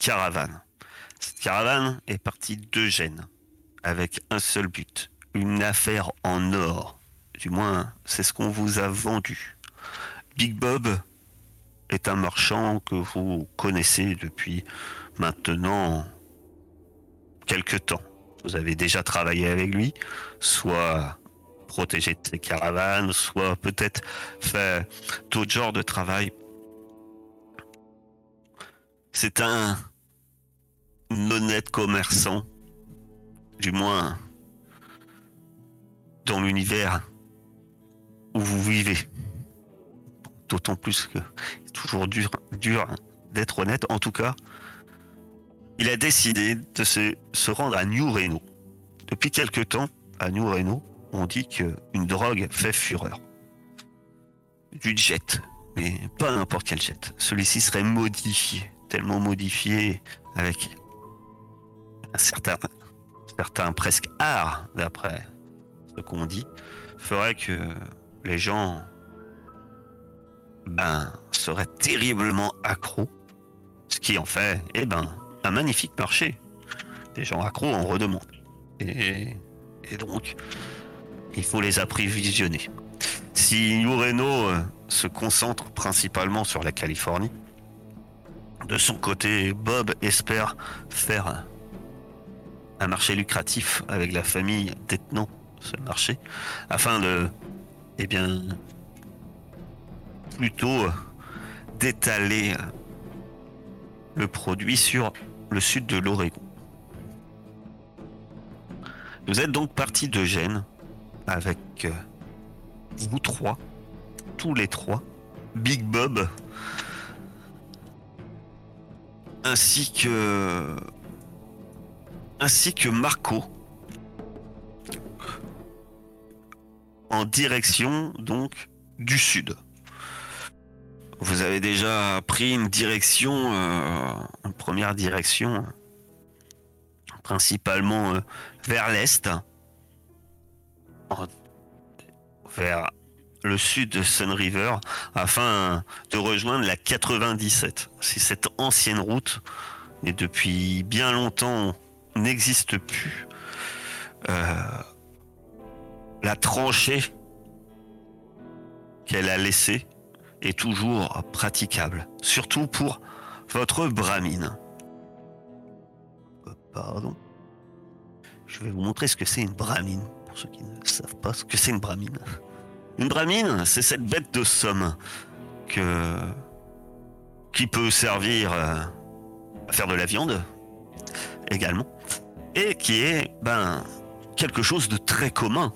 caravane. Cette caravane est partie d'Eugène avec un seul but, une affaire en or. Du moins, c'est ce qu'on vous a vendu. Big Bob est un marchand que vous connaissez depuis maintenant quelque temps. Vous avez déjà travaillé avec lui, soit protégé de ses caravanes, soit peut-être fait d'autres genres de travail c'est un honnête commerçant, du moins dans l'univers où vous vivez. D'autant plus que c'est toujours dur, dur d'être honnête. En tout cas, il a décidé de se, rendre à New Reno. Depuis quelque temps, à New Reno, on dit qu'une drogue fait fureur. Du jet, mais pas n'importe quel jet. Celui-ci serait modifié, tellement modifié avec un certain, certain presque art, d'après ce qu'on dit, ferait que les gens ben, seraient terriblement accros. Ce qui en fait, eh ben, un magnifique marché. Des gens accros en redemandent. Et, donc, il faut les approvisionner. Si New Reno euh, se concentre principalement sur la Californie, de son côté, Bob espère faire un- marché lucratif avec la famille détenant ce marché, afin de, eh bien, plutôt euh, d'étaler euh, le produit sur le sud de l'Oregon. Vous êtes donc parti de Gênes avec euh, vous trois, tous les trois, Big Bob, ainsi que ainsi que Marco, en direction donc du sud. Vous avez déjà pris une direction, euh, une première direction, principalement euh, vers l'est, vers le sud de Sun River, afin de rejoindre la 97. C'est cette ancienne route, et depuis bien longtemps n'existe plus. Euh, la tranchée qu'elle a laissée est toujours praticable, surtout pour votre bramine. Euh, Pardon. Je vais vous montrer ce que c'est une bramine, pour ceux qui ne savent pas ce que c'est une bramine. Une bramine, c'est cette bête de somme qui peut servir euh, à faire de la viande également et qui est ben quelque chose de très commun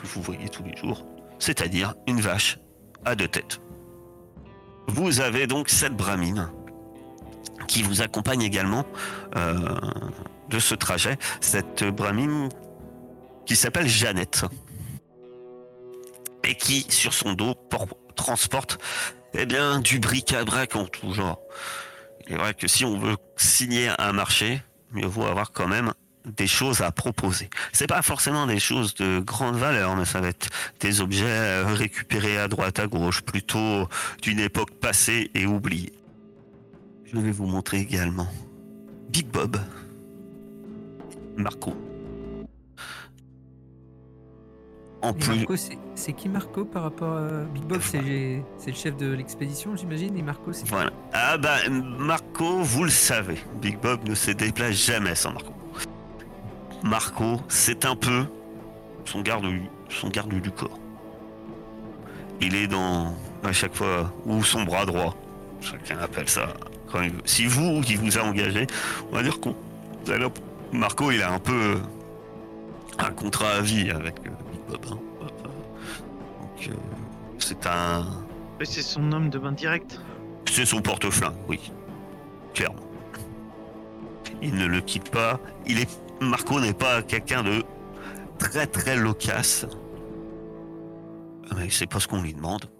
que vous voyez tous les jours, c'est-à-dire une vache à deux têtes. Vous avez donc cette bramine qui vous accompagne également euh, de ce trajet, cette bramine qui s'appelle Jeannette et qui, sur son dos, por- transporte eh bien, du bric-à-brac en tout genre. Il est vrai que si on veut signer un marché, mieux vaut avoir quand même des choses à proposer. C'est pas forcément des choses de grande valeur, mais ça va être des objets euh, récupérés à droite, à gauche, plutôt d'une époque passée et oubliée. Je vais vous montrer également Big Bob, Marco. En plus, Marco, c'est qui Marco par rapport à Big Bob? C'est c'est le chef de l'expédition, j'imagine. Et Marco, c'est Voilà. Ah bah Marco, vous le savez, Big Bob ne se déplace jamais sans Marco. Marco, c'est un peu son garde son garde du corps. Il est dans à chaque fois ou son bras droit, chacun appelle ça. Quand il veut. Si vous qui vous a engagé, on va dire qu'on Marco, il a un peu un contrat à vie avec euh, Big Bob. hein. Euh, Donc, euh, c'est un. Mais c'est son homme de main directe. C'est son porte-flingue, oui. Clairement. Il ne le quitte pas. Il est. Marco n'est pas quelqu'un de très très loquace. Mais c'est pas ce qu'on lui demande.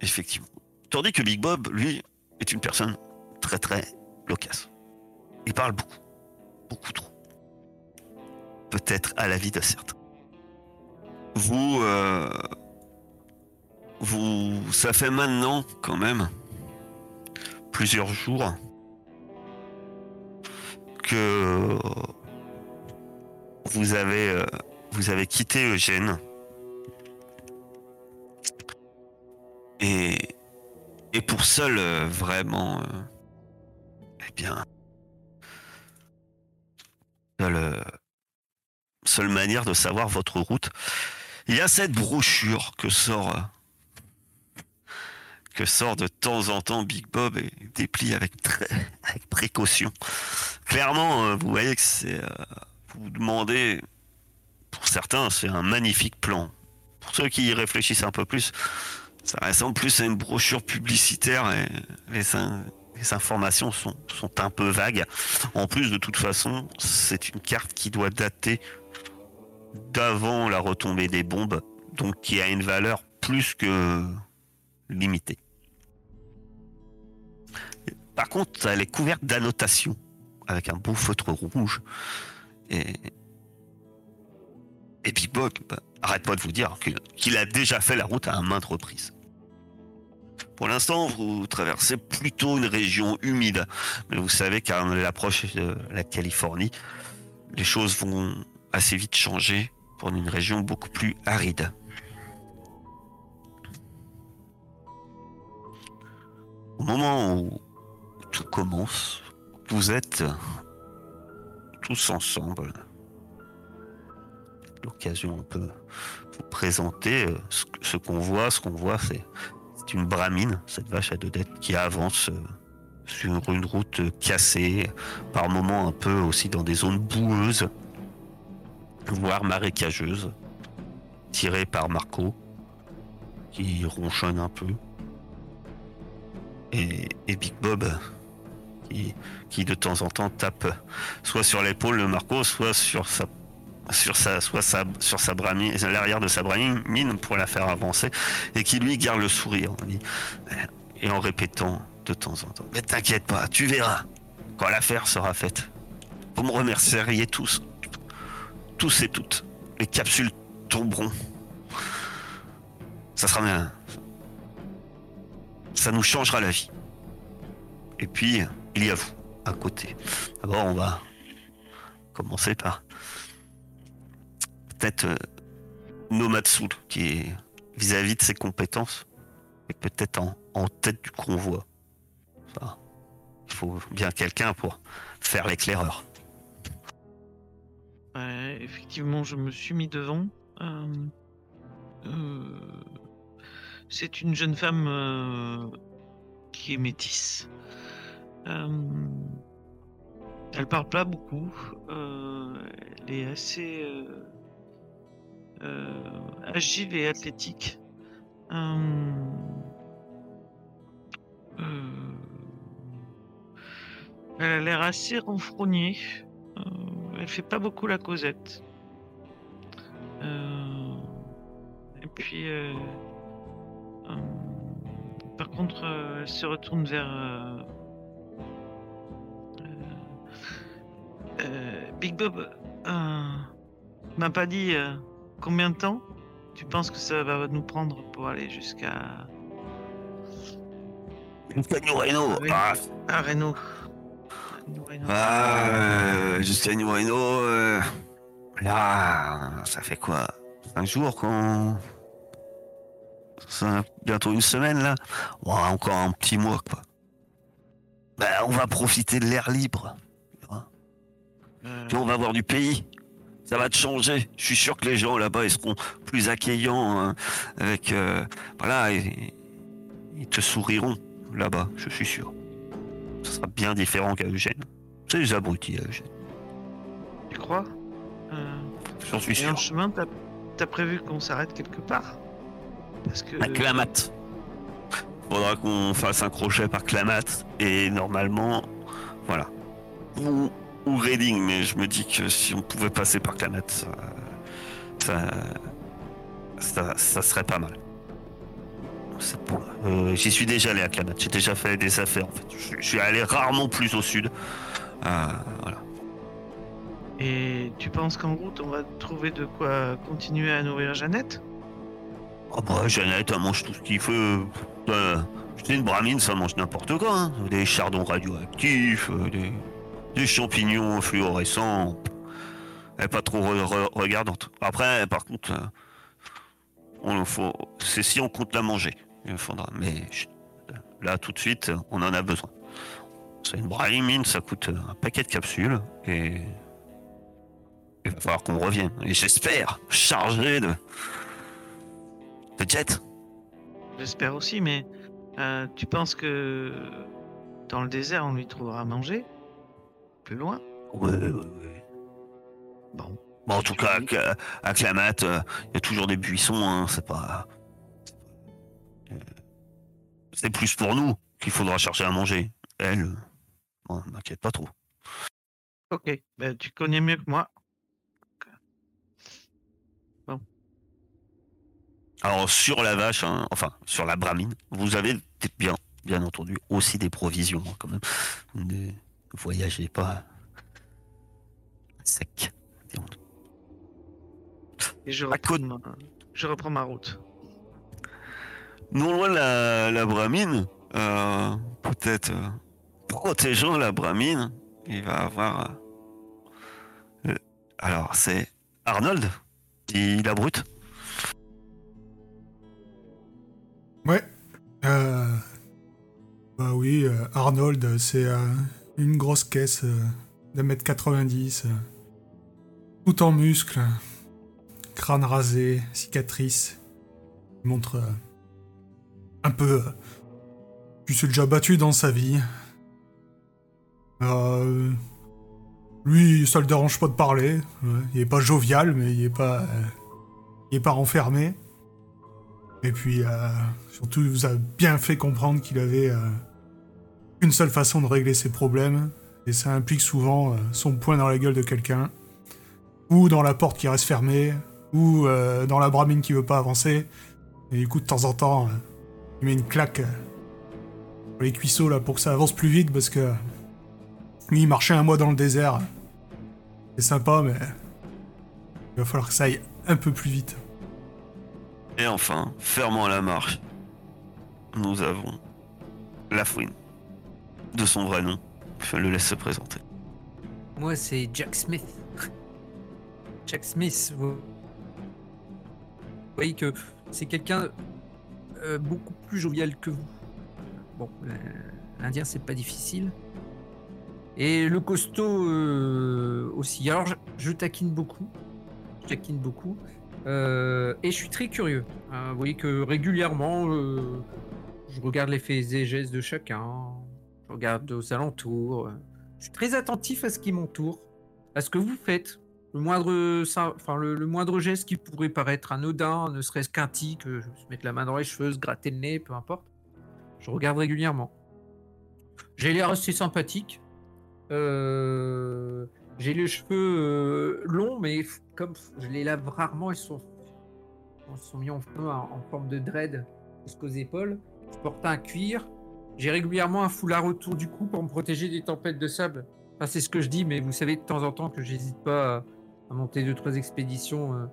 Effectivement. Tandis que Big Bob, lui, est une personne très très loquace. Il parle beaucoup. Beaucoup trop. Peut-être à la vie de certains. Vous. euh, vous. Ça fait maintenant, quand même, plusieurs jours que vous avez euh, vous avez quitté Eugène et pour seul euh, vraiment euh, eh bien seule, seule manière de savoir votre route il y a cette brochure que sort que sort de temps en temps Big Bob et déplie avec précaution. Clairement, vous voyez que c'est vous demandez pour certains, c'est un magnifique plan. Pour ceux qui y réfléchissent un peu plus, ça ressemble plus à une brochure publicitaire et les, les informations sont, sont un peu vagues. En plus, de toute façon, c'est une carte qui doit dater d'avant la retombée des bombes, donc qui a une valeur plus que limitée. Par contre, elle est couverte d'annotations avec un beau feutre rouge. Et, et Big Bob bah, arrête pas de vous dire qu'il a déjà fait la route à maintes reprises. Pour l'instant, vous traversez plutôt une région humide, mais vous savez qu'à l'approche de la Californie, les choses vont assez vite changer pour une région beaucoup plus aride. Au moment où tout commence, vous êtes tous ensemble. L'occasion, on peut vous présenter euh, ce, qu'on voit. Ce qu'on voit, c'est une bramine, cette vache à deux têtes, qui avance euh, sur une route cassée, par moments un peu aussi dans des zones boueuses, voire marécageuses, tirée par Marco, qui ronchonne un peu. Et, et Big Bob, qui, de temps en temps tape soit sur l'épaule de Marco, soit sur sa sur sa soit sa sur sa bramine l'arrière de sa bramine pour la faire avancer et qui lui garde le sourire et en répétant de temps en temps mais t'inquiète pas tu verras. Quand l'affaire sera faite vous me remercieriez tous tous et toutes. Les capsules tomberont. Ça sera bien ça nous changera la vie et puis il y a vous à côté d'abord on va commencer par peut-être euh, Nomatsul, qui vis-à-vis de ses compétences, et peut-être en, tête du convoi. Il faut bien quelqu'un pour faire l'éclaireur. Ouais, effectivement, je me suis mis devant. Euh, euh, c'est une jeune femme euh, qui est métisse. Euh, elle parle pas beaucoup. euh, elle est assez euh, agile et athlétique. Elle a l'air assez renfrognée. Elle fait pas beaucoup la causette. Et puis, par contre, elle se retourne vers Big Bob. Euh, m'a pas dit euh, combien de temps tu penses que ça va nous prendre pour aller jusqu'à Jusqu'à New Reno. Ah, à Reno. New Reno. ah, euh, jusqu'à New Reno. euh, là, ça fait quoi? Cinq jours qu'on. Ça, bientôt une semaine là? Ouais, encore un petit mois quoi. Ben, on va profiter de l'air libre. Puis on va voir du pays. Ça va te changer. Je suis sûr que les gens là-bas, ils seront plus accueillants. hein, avec, euh, voilà, ils te souriront là-bas, je suis sûr. Ce sera bien différent qu'à Eugène. C'est des abrutis à Eugène. tu crois? Euh, J'en suis Et sûr. en chemin, t'as as prévu qu'on s'arrête quelque part? Parce que. À Clamat. Faudra qu'on fasse un crochet par Clamat et normalement, voilà. Ou Reading, mais je me dis que si on pouvait passer par Clamat, ça, ça, ça, ça serait pas mal. Euh, J'y suis déjà allé à Clamat, j'ai déjà fait des affaires en fait. Je, je suis allé rarement plus au sud. Euh, voilà. Et tu penses qu'en route, on va trouver de quoi continuer à nourrir Jeannette? Oh bah Jeannette, elle mange tout ce qu'il veut. Euh, c'est une bramine, ça mange n'importe quoi. hein. Des chardons radioactifs, euh, des, des champignons fluorescents. Elle pas trop re- re- regardante. Après, par contre, euh, on faut, c'est si on compte la manger. Il faudra. Mais là, tout de suite, on en a besoin. C'est une bramine, ça coûte un paquet de capsules et il va falloir qu'on revienne. Et j'espère chargé de de jet. J'espère aussi, mais euh, tu penses que dans le désert, on lui trouvera à manger? Plus loin. Bon. Bon, en tout cas, à, à Clamat, euh, il y a toujours des buissons, hein, c'est pas. euh, C'est plus pour nous qu'il faudra chercher à manger. Elle, euh, bon, m'inquiète pas trop. Ok, ben, tu connais mieux que moi. Alors, sur la vache, hein, enfin, sur la bramine, vous avez bien, bien entendu aussi des provisions, hein, quand même. Voyagez pas sec. Et je À reprends, ma... je reprends ma route. Non loin de la, la bramine, euh, peut-être euh, protégeant la bramine, il va avoir. euh, alors, c'est Arnold, dit la brute. Ouais. Euh, bah oui, euh, Arnold, c'est euh, une grosse caisse euh, d'un mètre 90, euh, tout en muscles, crâne rasé, cicatrice. Il montre euh, un peu qu'il s'est déjà battu dans sa vie. Lui, ça le dérange pas de parler. Il est pas jovial, mais il est pas, il est pas renfermé. Et puis, surtout, il vous a bien fait comprendre qu'il avait une seule façon de régler ses problèmes, et ça implique souvent euh, son poing dans la gueule de quelqu'un, ou dans la porte qui reste fermée, ou euh, dans la bramine qui veut pas avancer. Et du coup, de temps en temps, euh, il met une claque sur les cuisseaux là pour que ça avance plus vite, parce que lui, il un mois dans le désert. C'est sympa, mais il va falloir que ça aille un peu plus vite. Et enfin, fermant la marche, nous avons la fouine. De son vrai nom, je le laisse se présenter. Moi, c'est Jack Smith. Jack Smith, vous voyez que c'est quelqu'un euh, beaucoup plus jovial que vous. Bon, euh, l'Indien, c'est pas difficile. Et le costaud euh, aussi. Alors, je, taquine beaucoup. Je taquine beaucoup. Et je suis très curieux. Vous voyez que régulièrement, je regarde les faits et gestes de chacun. Je regarde aux alentours. Je suis très attentif à ce qui m'entoure, à ce que vous faites. Le moindre, enfin, le, moindre geste qui pourrait paraître anodin, ne serait-ce qu'un tic, euh, se mettre la main dans les cheveux, se gratter le nez, peu importe. Je regarde régulièrement. J'ai l'air assez sympathique. Euh, J'ai les cheveux euh, longs, mais comme je les lave rarement, ils sont, ils sont mis en forme de dread jusqu'aux épaules. Je porte un cuir. J'ai régulièrement un foulard autour du cou pour me protéger des tempêtes de sable. C'est ce que je dis, mais vous savez de temps en temps que j'hésite pas à, monter deux trois expéditions euh,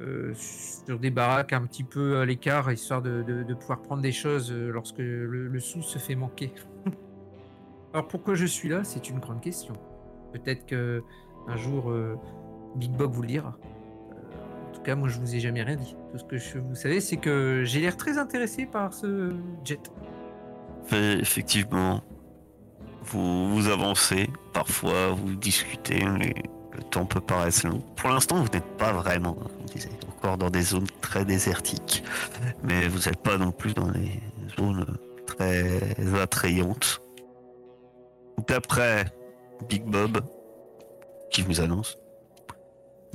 euh, sur des baraques un petit peu à l'écart, histoire de, pouvoir prendre des choses euh, lorsque le, sou se fait manquer. Alors pourquoi je suis là, c'est une grande question. Peut-être que un jour Big Bog vous le dira. En tout cas, moi je vous ai jamais rien dit. Tout ce que je, vous savez, c'est que j'ai l'air très intéressé par ce jet. Effectivement, vous, avancez, parfois vous discutez, mais le temps peut paraître long. Pour l'instant, vous n'êtes pas vraiment, encore dans des zones très désertiques, mais vous n'êtes pas non plus dans des zones très attrayantes. D'après Big Bob, qui vous annonce,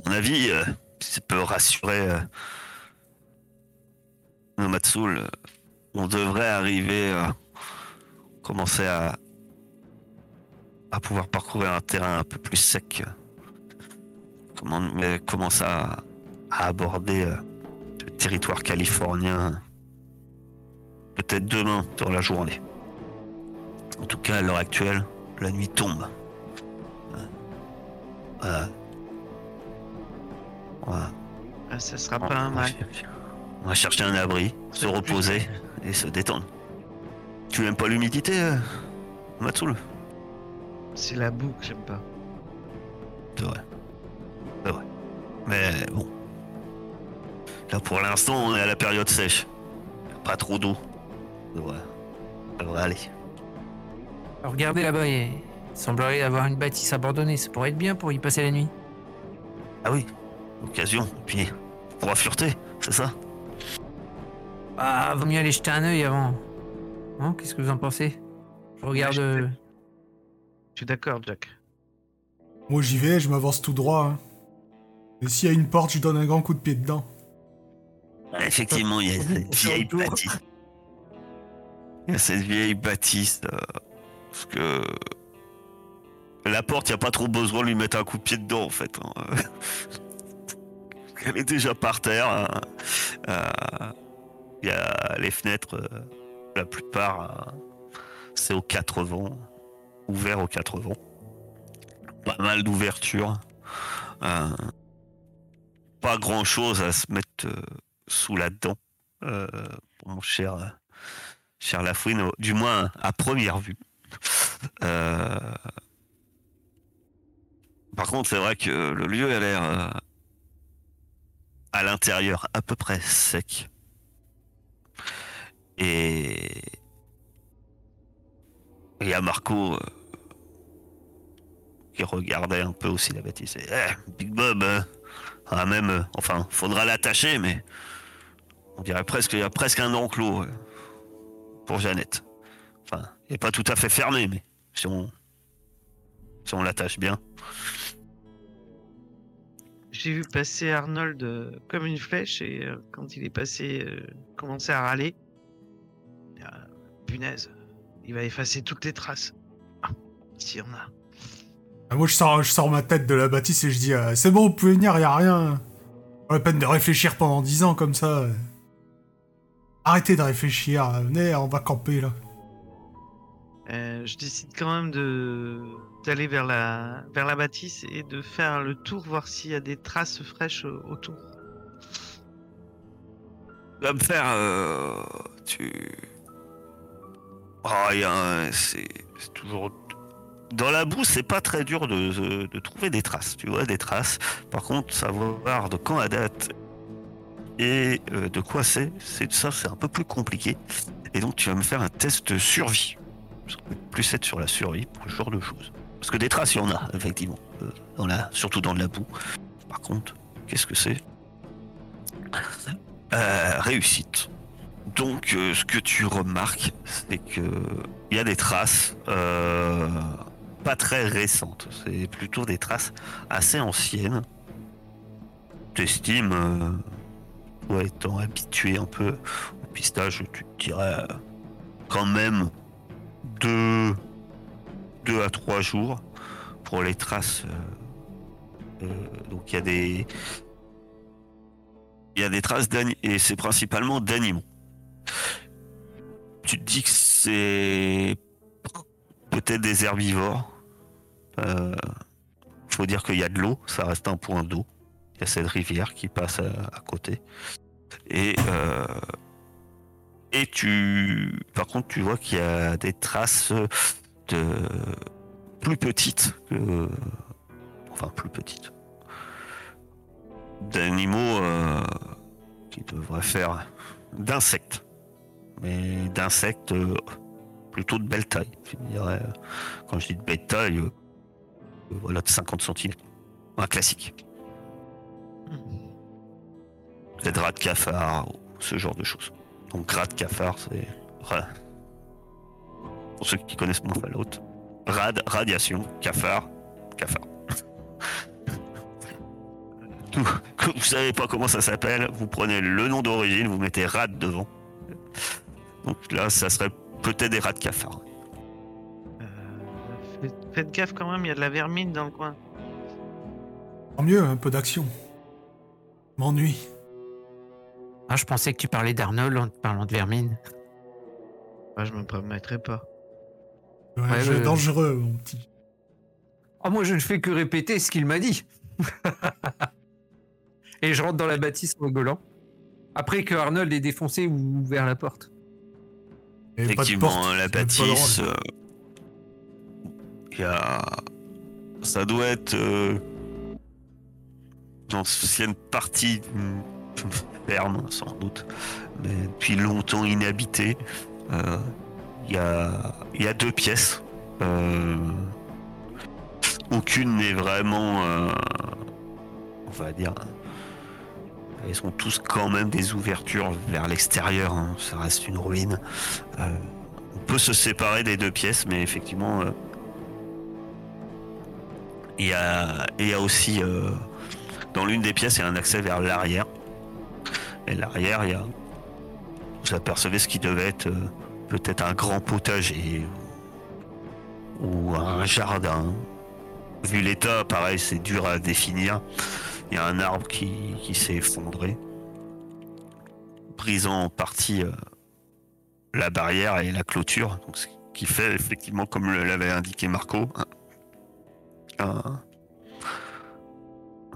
mon avis, euh, ça peut rassurer euh, on devrait arriver à commencer à, à pouvoir parcourir un terrain un peu plus sec. Comment, mais commencer à, à aborder euh, le territoire californien peut-être demain dans la journée. En tout cas, à l'heure actuelle, la nuit tombe. Euh, Voilà. Voilà. Ah, ça sera On- pas un mal. On va chercher un abri, se reposer et se détendre. Tu aimes pas l'humidité, euh, C'est la boue que j'aime pas. C'est vrai. C'est vrai. Mais bon. Là, pour l'instant, on est à la période sèche. Pas trop d'eau. Ça devrait, ça devrait aller. Alors, regardez là-bas, il semblerait y avoir une bâtisse abandonnée. Ça pourrait être bien pour y passer la nuit. Ah oui, occasion. Et puis, on pourra fureter, c'est ça? Ah, vaut mieux aller jeter un œil avant. Hein, Qu'est-ce que vous en pensez? Je regarde. Ouais, je- euh, Je suis d'accord, Jack. Moi j'y vais, je m'avance tout droit. hein. Et s'il y a une porte, je donne un grand coup de pied dedans. Effectivement, il y a cette vieille bâtisse. Il y a cette vieille bâtisse. euh, parce que. La porte, il n'y a pas trop besoin de lui mettre un coup de pied dedans, en fait. hein. Elle est déjà par terre. hein. Euh, Il y a les fenêtres, euh, la plupart, euh, c'est aux quatre vents. Ouvert aux quatre vents. Pas mal d'ouvertures. Euh, pas grand chose à se mettre euh, sous la dent, mon cher, cher Lafouine, du moins à première vue. Par contre, c'est vrai que le lieu a l'air à l'intérieur à peu près sec. Et il y a Marco euh, qui regardait un peu aussi la bâtisse. Eh, Big Bob, euh, ah, même, euh, enfin, faudra l'attacher, mais on dirait presque qu'il y a presque un enclos euh, pour Jeannette. Enfin, il n'est pas tout à fait fermé, mais si on, si on l'attache bien. J'ai vu passer Arnold comme une flèche et quand il est passé, commencer à râler. Punaise, il va effacer toutes les traces. Ah, S'il y en a. Ah, moi je sors, je sors ma tête de la bâtisse et je dis euh, C'est bon, vous pouvez venir, y a rien. Pas la peine de réfléchir pendant 10 ans comme ça. Arrêtez de réfléchir, venez, on va camper là. Euh, je décide quand même de d'aller vers la vers la bâtisse et de faire le tour, voir s'il y a des traces fraîches euh, autour. Tu vas me faire. euh, tu. Ah, a un- c'est toujours. Dans la boue, c'est pas très dur de, de- trouver des traces. Tu vois, des traces. Par contre, savoir de quand à date et euh, de quoi c'est, c'est ça, c'est un peu plus compliqué. Et donc, tu vas me faire un test survie. Plus être sur la survie pour ce genre de choses. Parce que des traces, il y en a, effectivement. euh, dans surtout dans la boue. Par contre, qu'est-ce que c'est? Euh, réussite. Donc, euh, ce que tu remarques, c'est que il y a des traces euh, pas très récentes. C'est plutôt des traces assez anciennes. T'estimes, euh, toi étant habitué un peu au pistage, tu te dirais euh, quand même deux, à trois jours pour les traces. donc, il y a des il y a des traces d'animaux, et c'est principalement d'animaux. Tu te dis que c'est peut-être des herbivores. Euh, faut dire qu'il y a de l'eau, ça reste un point d'eau. Il y a cette rivière qui passe à, côté. Et, euh, et tu, par contre, tu vois qu'il y a des traces de plus petites que, enfin plus petites, d'animaux euh, qui devraient faire d'insectes. Mais d'insectes euh, plutôt de belle taille. Je dirais, quand je dis de belle taille, euh, euh, voilà, de 50 cm. Un classique. Des draps de cafard, ce genre de choses. Donc gras de cafard, c'est... Pour ceux qui connaissent mon Fallout. Rad, radiation, cafard, cafard. tout, vous savez pas comment ça s'appelle, vous prenez le nom d'origine, vous mettez rad devant. Donc là, ça serait peut-être des rats de cafard. Euh, faites, gaffe quand même, il y a de la vermine dans le coin. Tant mieux, un peu d'action. M'ennuie. Ah, je pensais que tu parlais d'Arnold en te parlant de vermine. Ah, je me permettrai pas. Ouais, Ouais, jeu ouais, dangereux, mon petit. Ah, moi, je ne fais que répéter ce qu'il m'a dit. Et je rentre dans la bâtisse en rigolant. Après que Arnold ait défoncé ou ouvert la porte. Pas de Effectivement, porte, la drôle. euh, il y a... Ça doit être euh, l'ancienne partie d'une ferme, sans doute, mais depuis longtemps inhabitée. Euh, Il y, a, y a deux pièces. Euh, aucune n'est vraiment, euh, on va dire, elles sont tous quand même des ouvertures vers l'extérieur. hein. Ça reste une ruine. Euh, on peut se séparer des deux pièces, mais effectivement, euh, il y, a, il y a aussi euh, dans l'une des pièces, il y a un accès vers l'arrière. Et l'arrière, il y a, vous apercevez ce qui devait être peut-être un grand potager ou un jardin. Vu l'état, pareil, c'est dur à définir. Il y a un arbre qui, qui s'est effondré, brisant en partie euh, la barrière et la clôture, donc ce qui fait effectivement, comme l'avait indiqué Marco, un-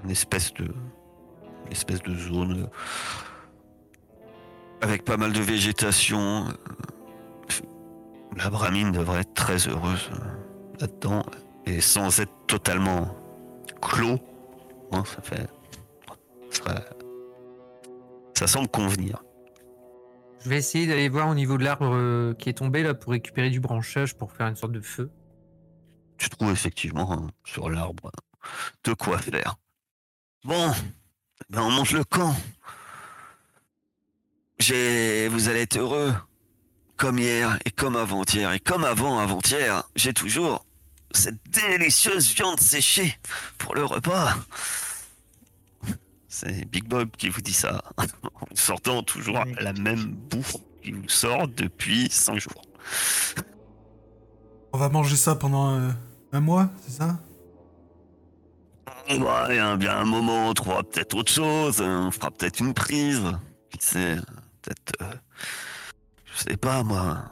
une espèce de une espèce de zone euh, avec pas mal de végétation. La bramine devrait être très heureuse euh, là-dedans et sans être totalement clos. Hein, ça fait ça semble convenir. Je vais essayer d'aller voir au niveau de l'arbre euh, qui est tombé là pour récupérer du branchage pour faire une sorte de feu. tu trouves effectivement hein, sur l'arbre de quoi faire. Bon, ben on monte le camp. J'ai, vous allez être heureux. Comme hier et comme avant-hier et comme avant avant-hier, j'ai toujours cette délicieuse viande séchée pour le repas. C'est Big Bob qui vous dit ça en sortant toujours Oui. la même bouffe qui vous sort depuis 5 jours. On va manger ça pendant euh, un mois, c'est ça? Ouais, il y a un- bien un moment, on trouvera peut-être autre chose, on fera peut-être une prise. Qui sait, peut-être. euh, je sais pas moi.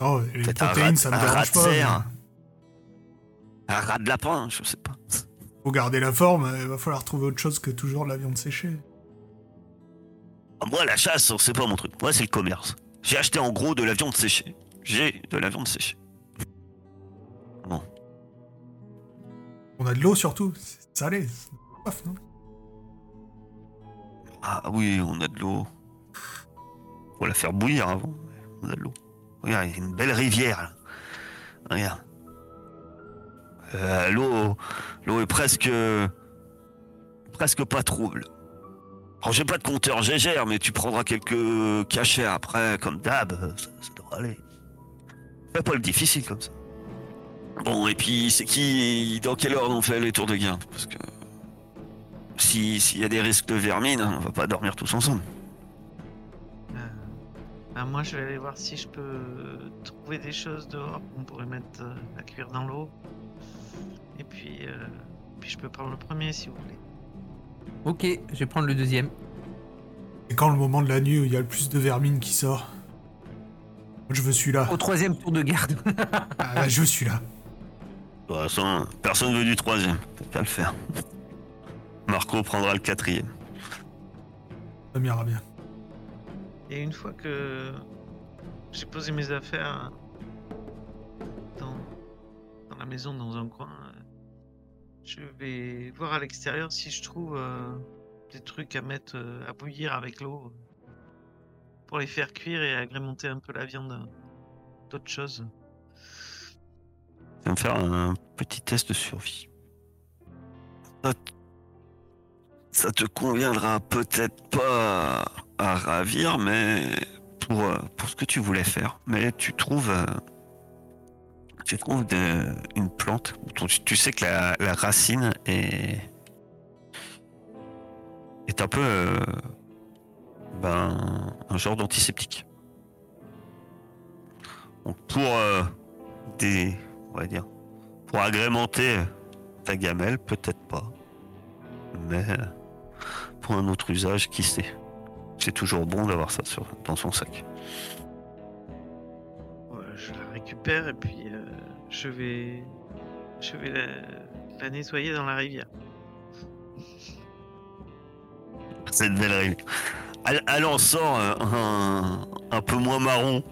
Oh, les Peut-être un protéines, ça me dérange pas. Un rat de lapin, je sais pas. Faut garder la forme, euh, il va falloir trouver autre chose que toujours de la viande séchée. Ah, Moi, la chasse, c'est pas mon truc. Moi, c'est le commerce. J'ai acheté en gros de la viande séchée. J'ai de la viande séchée. On a de l'eau surtout, c'est salé. non? Ah oui, on a de l'eau. Faut la faire bouillir avant. On a de l'eau. Regarde, il y a une belle rivière là. Regarde. Euh, l'eau, l'eau est presque, presque pas trouble. Alors j'ai pas de compteur gégère, mais tu prendras quelques cachets après, comme d'hab, ça, ça devrait aller. Fais pas le difficile comme ça. Bon, et puis c'est qui, dans quelle heure on fait les tours de garde Parce que si s'il y a des risques de vermine, on va pas dormir tous ensemble. Euh, ben, moi, je vais aller voir si je peux trouver des choses dehors qu'on pourrait mettre euh, cuire dans l'eau. Et puis, euh, puis je peux prendre le premier si vous voulez. Ok, je vais prendre le deuxième. Et quand le moment de la nuit où il y a le plus de vermine qui sort Moi, je veux celui-là. Au troisième tour de garde. Ah, je veux celui-là. De toute façon, personne veut du troisième. Faut pas le faire. Marco prendra le quatrième. Ça m'ira bien. Et une fois que j'ai posé mes affaires dans, dans la maison, dans un coin, je vais voir à l'extérieur si je trouve euh, des trucs à mettre euh, à bouillir avec l'eau euh, pour les faire cuire et agrémenter un peu la viande d'autres choses. Je vais me faire un petit test de survie. Ça, te conviendra peut-être pas à ravir, mais pour, pour ce que tu voulais faire. Mais tu trouves, tu trouves une plante tu, sais que la, racine est, est un peu euh, ben, un genre d'antiseptique. Donc pour euh, des, on va dire, pour agrémenter ta gamelle, peut-être pas, mais pour un autre usage, qui sait. C'est toujours bon d'avoir ça dans son sac. Récupère et puis euh, je vais, je vais la, nettoyer dans la rivière. Cette belle rive. Elle, en sort euh, un, peu moins marron.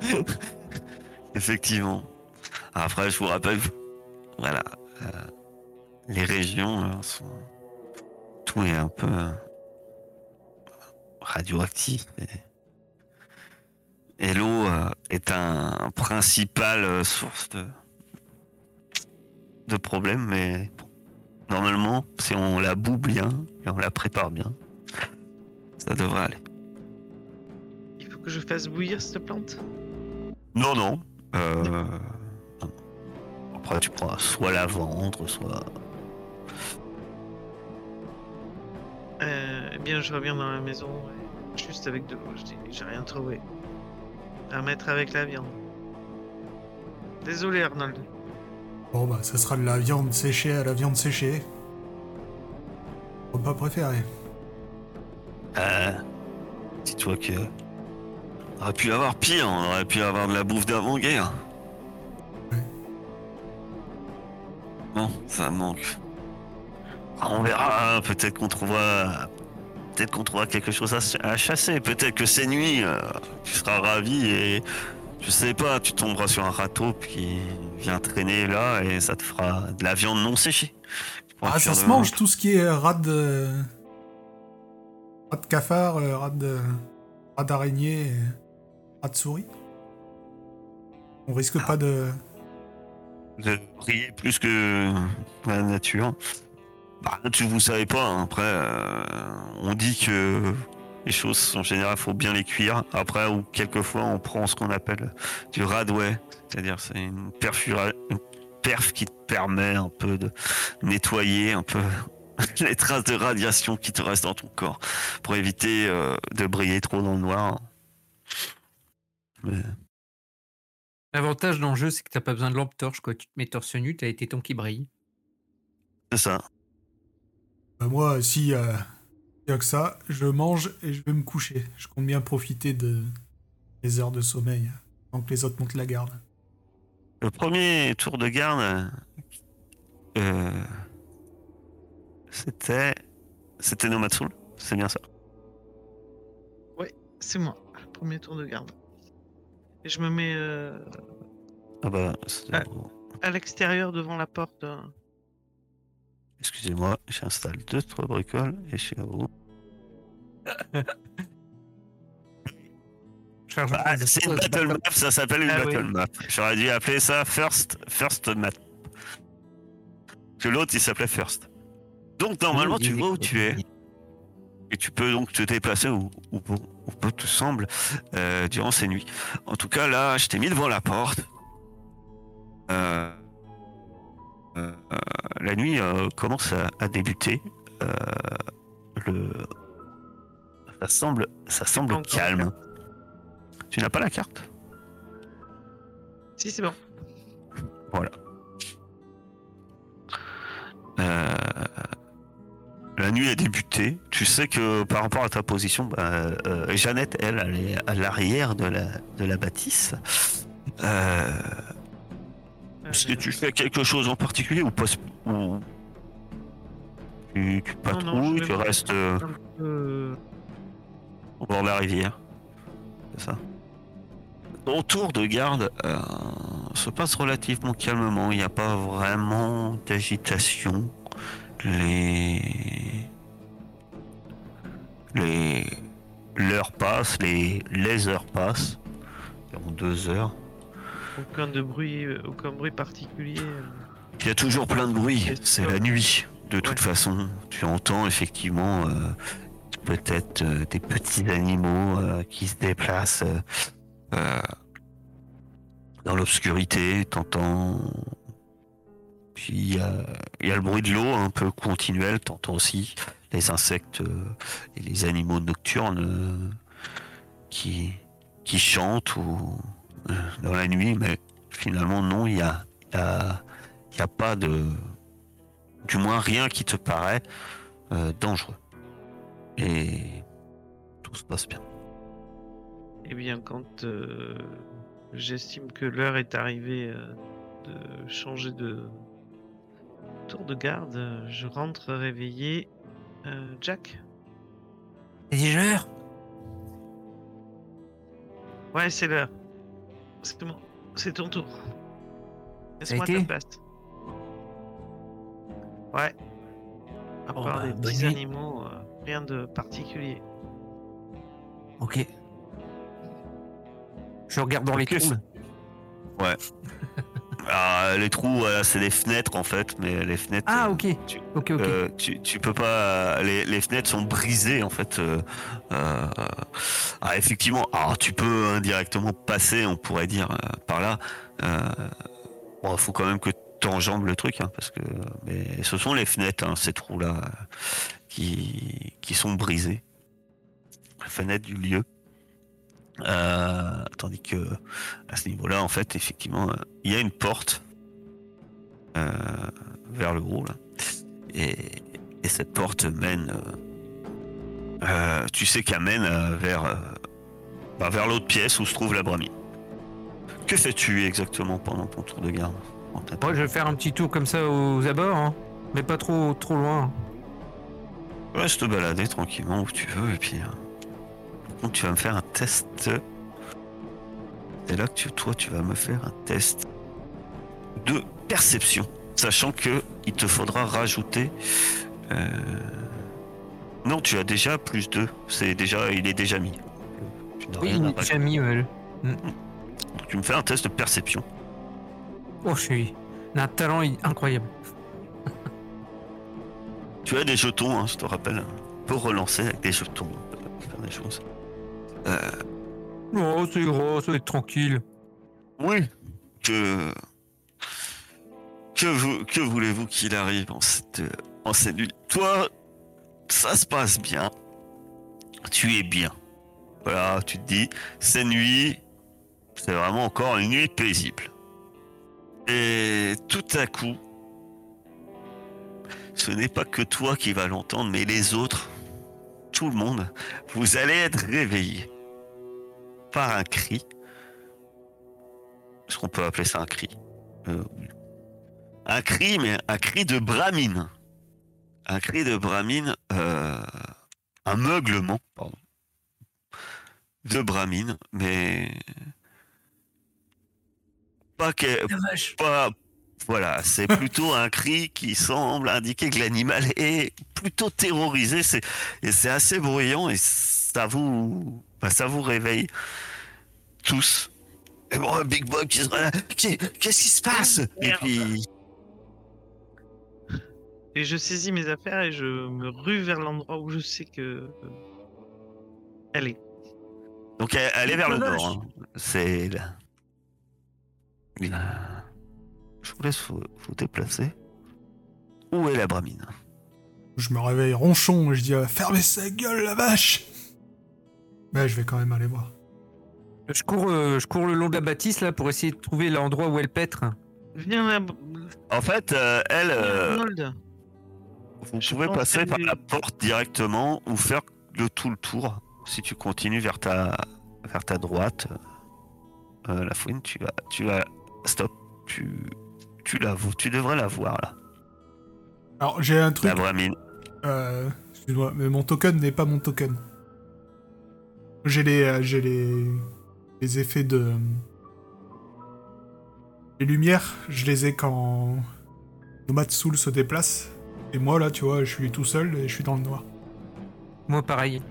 Effectivement. Après, je vous rappelle, voilà, euh, les régions sont tout est un peu radioactif et l'eau est un, principal euh, source de de problèmes, mais bon, normalement, si on la boue bien et on la prépare bien, ça devrait aller. Il faut que je fasse bouillir cette plante? Non, non. euh, non. Après, tu pourras soit la vendre, soit. Euh, eh bien, je reviens dans la maison juste avec de l'eau. Je dis, j'ai rien trouvé à mettre avec la viande. Désolé, Arnold. Bon, bah, ça sera de la viande séchée à la viande séchée. Repas préféré. Euh, Dis-toi que. On aurait pu avoir pire, on aurait pu avoir de la bouffe d'avant-guerre. Ouais. Bon, ça manque. Ah, On verra, peut-être qu'on trouvera. Peut-être qu'on trouvera quelque chose à, ch- à chasser. Peut-être que ces nuits, euh, tu seras ravi et. Je sais pas, tu tomberas sur un râteau qui vient traîner là et ça te fera de la viande non séchée. Ah, ça se mange tout ce qui est rat de. rat de cafard, euh, rat de. rat d'araignée, rat de souris. On risque pas de. de briller plus que la nature. Bah, tu vous savez pas, hein. après, euh, on dit que les choses en général, faut bien les cuire. Après, ou quelquefois, on prend ce qu'on appelle du radway, c'est-à-dire c'est une, perf qui te permet un peu de nettoyer un peu les traces de radiation qui te restent dans ton corps pour éviter euh, de briller trop dans le noir. Mais L'avantage dans le jeu, c'est que t'as pas besoin de lampe torche. Quoi. Tu te mets torse nu, t'as les tétons qui brillent. c'est ça. Bah, moi, si euh, y a que ça, je mange et je vais me coucher. Je compte bien profiter de des heures de sommeil tant que les autres montent la garde. Le premier tour de garde, euh, c'était c'était Nomatsul, c'est bien ça. C'est moi, le premier tour de garde. Et je me mets euh, Ah bah, Ah. à l'extérieur devant la porte. Excusez-moi, j'installe deux trois bricoles et je suis à vous. Ah, c'est une battle map, ça s'appelle une Ah battle oui. map. J'aurais dû appeler ça first first map. Que l'autre il s'appelait first. Donc normalement tu vois où tu es. Et tu peux donc te déplacer où, où, où peu te semble euh, durant ces nuits. En tout cas, là, je t'ai mis devant la porte. Euh, la nuit euh, commence à, à débuter. Euh, le, ça semble, ça semble Encore calme. Tu n'as pas la carte? Si, c'est bon. Euh, la nuit a débuté. Tu sais que par rapport à ta position, bah, euh, Jeannette, elle, elle est à l'arrière de la, de la bâtisse. Euh, Est-ce que tu fais quelque chose en particulier ou pas ou tu, tu patrouilles, tu restes euh, peu- au bord de la rivière C'est ça Ton tour de garde euh, se passe relativement calmement. Il n'y a pas vraiment d'agitation. Les. Les. L'heure passe, les... les heures passent. Environ deux heures. Aucun de bruit, euh, aucun bruit particulier. euh. Il y a toujours plein de bruit. C'est la nuit. De toute Ouais. façon, tu entends effectivement euh, peut-être euh, des petits animaux euh, qui se déplacent euh, euh, dans l'obscurité. T'entends. Puis il y a, il y a le bruit de l'eau un peu continuel. T'entends aussi les insectes euh, et les animaux nocturnes euh, qui, qui chantent ou euh, dans la nuit, mais finalement non, il y a, il y a, il y a pas de, du moins rien qui te paraît euh, dangereux. Et tout se passe bien. Eh bien, quand euh, j'estime que l'heure est arrivée euh, de changer de tour de garde, je rentre réveiller euh, Jack. C'est déjà l'heure? Ouais, c'est l'heure. C'est bon. C'est ton tour. Laisse-moi ta place. Ouais. À Bon, part bah, des petits animaux, euh, rien de particulier. Ok. Je regarde dans les Ok, trous. Ah, les trous, c'est des fenêtres en fait, mais les fenêtres. Ah, euh, ok. tu- Ok, ok. Euh, tu, tu peux pas. Les, les fenêtres sont brisées en fait. euh, euh, ah, effectivement. Alors tu peux indirectement passer, on pourrait dire euh, par là. Euh, bon, faut quand même que tu enjambes le truc, hein, parce que. Mais ce sont les fenêtres, hein, ces trous-là, euh, qui qui sont brisés. Les fenêtres du lieu. Euh, tandis que à ce niveau-là, en fait, effectivement, il y a une porte euh, vers le haut là. Et, et cette porte mène. euh, tu sais qu'elle mène vers, bah, vers l'autre pièce où se trouve la bramine. Que fais-tu exactement pendant ton tour de garde Moi, je vais faire un petit tour comme ça aux abords, hein. mais pas trop, trop loin. Reste te balader tranquillement où tu veux et puis. Contre, tu vas me faire un test. C'est là que tu, toi, tu vas me faire un test de perception, sachant que il te faudra rajouter. euh, Non, tu as déjà plus 2. C'est déjà, il est déjà mis. Oui, il est déjà mis, ouais. Donc, tu me fais un test de perception. Oh, je suis d'un talent incroyable. Tu as des jetons, hein, je te rappelle. On peut relancer avec des jetons, on peut faire des choses. Euh, Oh, c'est gros, ça va être tranquille. Oui. Que. Que, vous, que voulez-vous qu'il arrive en cette, en cette nuit? Toi, ça se passe bien. Tu es bien. Voilà, tu te dis, cette nuit, c'est vraiment encore une nuit paisible. Et tout à coup, ce n'est pas que toi qui vas l'entendre, mais les autres, tout le monde, vous allez être réveillés par un cri. Est-ce qu'on peut appeler ça un cri? Euh. Un cri, mais un cri de bramine. Un cri de bramine, euh, un meuglement, pardon, de bramine, mais pas que, pas, voilà, c'est plutôt un cri qui semble indiquer que l'animal est plutôt terrorisé. C'est, et c'est assez bruyant et ça vous, bah, ça vous réveille tous. Et bon, un Big Bob qui sera là. Qu'est- Qu'est-ce qui se passe? Et Merde. puis, Et je saisis mes affaires et je me rue vers l'endroit où je sais que. euh, Elle est. donc elle, elle est vers le nord. hein. C'est là. Là. Je vous laisse vous, vous déplacer. Où est la bramine? Je me réveille ronchon et je dis euh, Fermez sa gueule, la vache Mais je vais quand même aller voir. Je cours, euh, je cours le long de la bâtisse là pour essayer de trouver l'endroit où elle pètre. Viens là, En fait, euh, elle, euh, Arnold. vous je pouvez pense passer qu'elle par est- la porte directement ou faire le tout le tour. Si tu continues vers ta, vers ta droite, euh, la fouine, tu vas, tu vas, stop, tu, tu la, vo- tu devrais la voir là. Alors, j'ai un truc. La bramine. Euh, Excuse-moi, mais mon token n'est pas mon token. J'ai les, euh, j'ai les, les effets de. Les lumières, je les ai quand Nomad Soul se déplace. Et moi, là, tu vois, je suis tout seul et je suis dans le noir. Moi, pareil.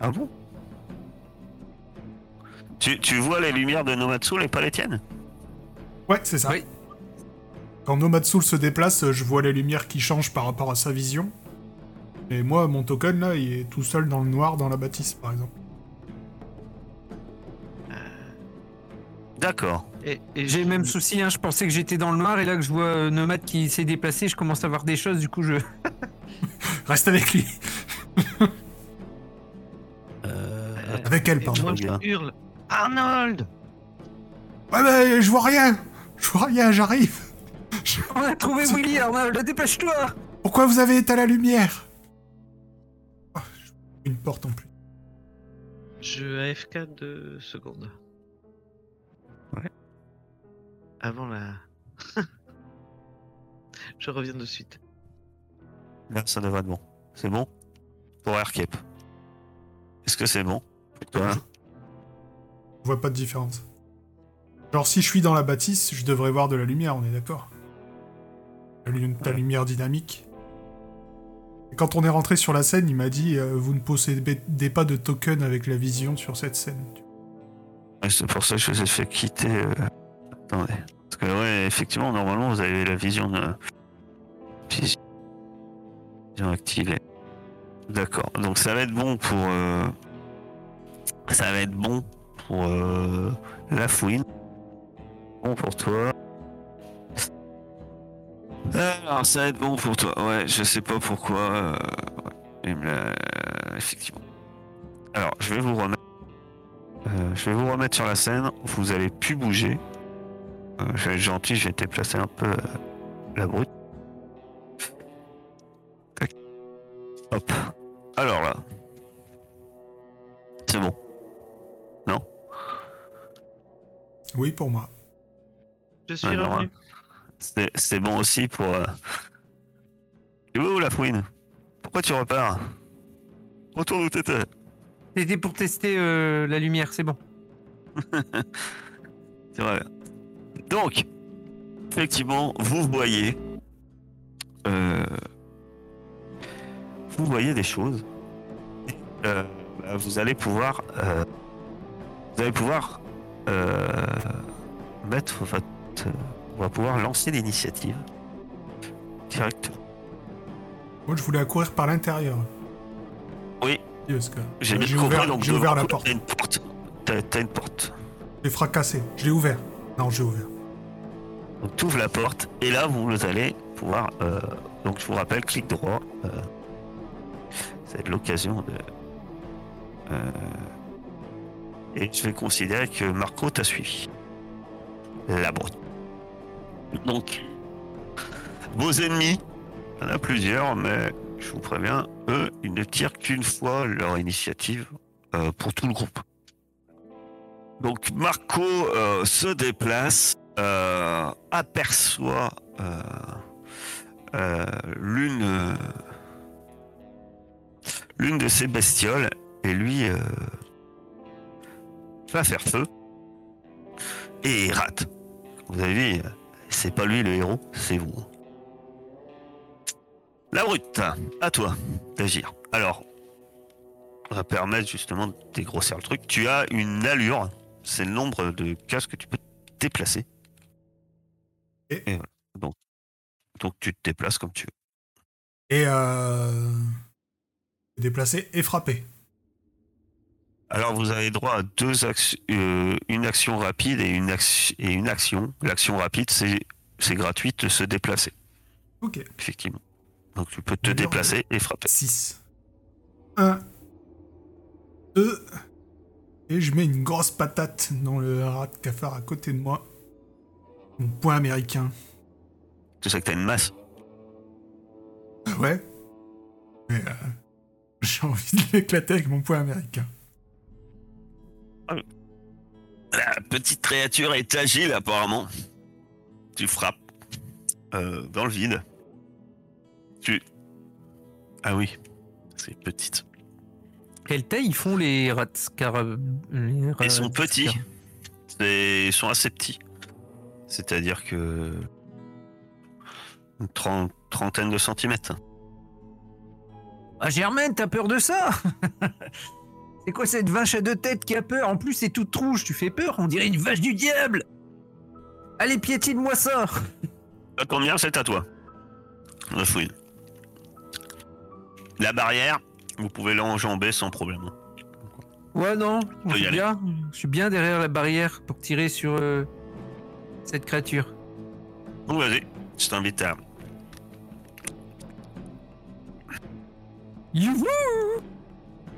Ah bon? Tu, tu vois les lumières de Nomatsu et pas les tiennes? Ouais, c'est ça. Oui. Quand Nomad Soul se déplace, je vois les lumières qui changent par rapport à sa vision. Et moi, mon token, là, il est tout seul dans le noir dans la bâtisse, par exemple. D'accord. Et, et J'ai le même souci, hein, je pensais que j'étais dans le noir et là que je vois euh, Nomade qui s'est déplacé, je commence à voir des choses, du coup je. Reste avec lui. Euh, Avec elle, pardon. moi, je hurle Arnold Ouais, mais je vois rien. Je vois rien, j'arrive. On a trouvé Willy, Arnold, dépêche-toi Pourquoi vous avez éteint la lumière? Je- Une porte en plus. Je AFK deux secondes. Avant la. je reviens de suite. Là, ça devrait être bon. C'est bon? Pour Aircape. Est-ce que c'est bon? Pour toi? Je vois pas de différence. Genre, si je suis dans la bâtisse, je devrais voir de la lumière, on est d'accord? Ta Ouais. lumière dynamique. Et quand on est rentré sur la scène, il m'a dit euh, Vous ne possédez pas de token avec la vision sur cette scène. Ouais, C'est pour ça que je vous ai fait quitter. euh, Attendez. Parce que, ouais, effectivement, normalement, vous avez la vision de. Vision vision activée. D'accord. Donc, ça va être bon pour. euh, Ça va être bon pour euh, la fouine. Bon pour toi. Alors, ça va être bon pour toi. Ouais, je sais pas pourquoi. euh, ouais, Effectivement. Alors, je vais vous remettre. Euh, je vais vous remettre sur la scène. Vous allez plus bouger. Euh, je vais être gentil, je vais déplacer un peu euh, la brute. Hop. Alors là. C'est bon. Oui, pour moi. Je suis non, revenu. C'est c'est bon aussi pour. Euh... Tu veux où la fouine? Pourquoi tu repars? Retourne où t'étais. C'était pour tester euh, la lumière, c'est bon. C'est vrai. Donc, effectivement, vous voyez. euh, vous voyez des choses. Euh, bah, vous allez pouvoir. euh, vous allez pouvoir. euh, mettre votre. on va pouvoir lancer l'initiative. Directement. Moi, je voulais accourir par l'intérieur. Oui, que j'ai ouvert, donc ouvert la porte. T'as une porte. T'as une porte. J'ai fracassé. Je l'ai ouvert. Non, j'ai ouvert. Donc tu ouvres la porte et là vous allez pouvoir. euh, donc je vous rappelle, clic droit. euh, c'est l'occasion de. euh, et je vais considérer que Marco t'a suivi. La brute. Donc, vos ennemis, il y en a plusieurs, mais je vous préviens, eux, ils ne tirent qu'une fois leur initiative euh, pour tout le groupe. Donc Marco se déplace euh, aperçoit euh, euh, l'une l'une de ces bestioles et lui va faire feu et rate. Vous avez vu, c'est pas lui le héros, c'est vous. La brute, à toi d'agir. Alors, on va permettre justement de dégrossir le truc. Tu as une allure, c'est le nombre de cases que tu peux déplacer. Et voilà. Donc, donc tu te déplaces comme tu veux. Et euh... déplacer et frapper. Alors vous avez droit à deux actions, une action rapide et une, action et une action. L'action rapide, c'est gratuit de se déplacer, Ok. effectivement. Donc tu peux te déplacer et frapper. 6. 1. 2. Et je mets une grosse patate dans le rat de cafard à côté de moi. Mon poing américain. Tu sais que t'as une masse. Ah ouais? Mais euh, j'ai envie de l'éclater avec mon poing américain. La petite créature est agile apparemment. Tu frappes euh, dans le vide. Tu. Ah oui, c'est petite. Quelle taille ils font les rats scarab... les rats Ils sont petits. C'est- Ils sont assez petits. C'est-à-dire que. Une tren- trentaine de centimètres. Ah Germaine, t'as peur de ça? C'est quoi cette vache à deux têtes qui a peur? En plus, c'est toute rouge, tu fais peur, on dirait une vache du diable Allez, piétine-moi ça Ça tombe bien, c'est à toi? La fouine. La barrière, vous pouvez l'enjamber sans problème. Ouais, non, suis bien. Je suis bien derrière la barrière pour tirer sur euh, cette créature. Donc vas-y, je t'invite à. Youhou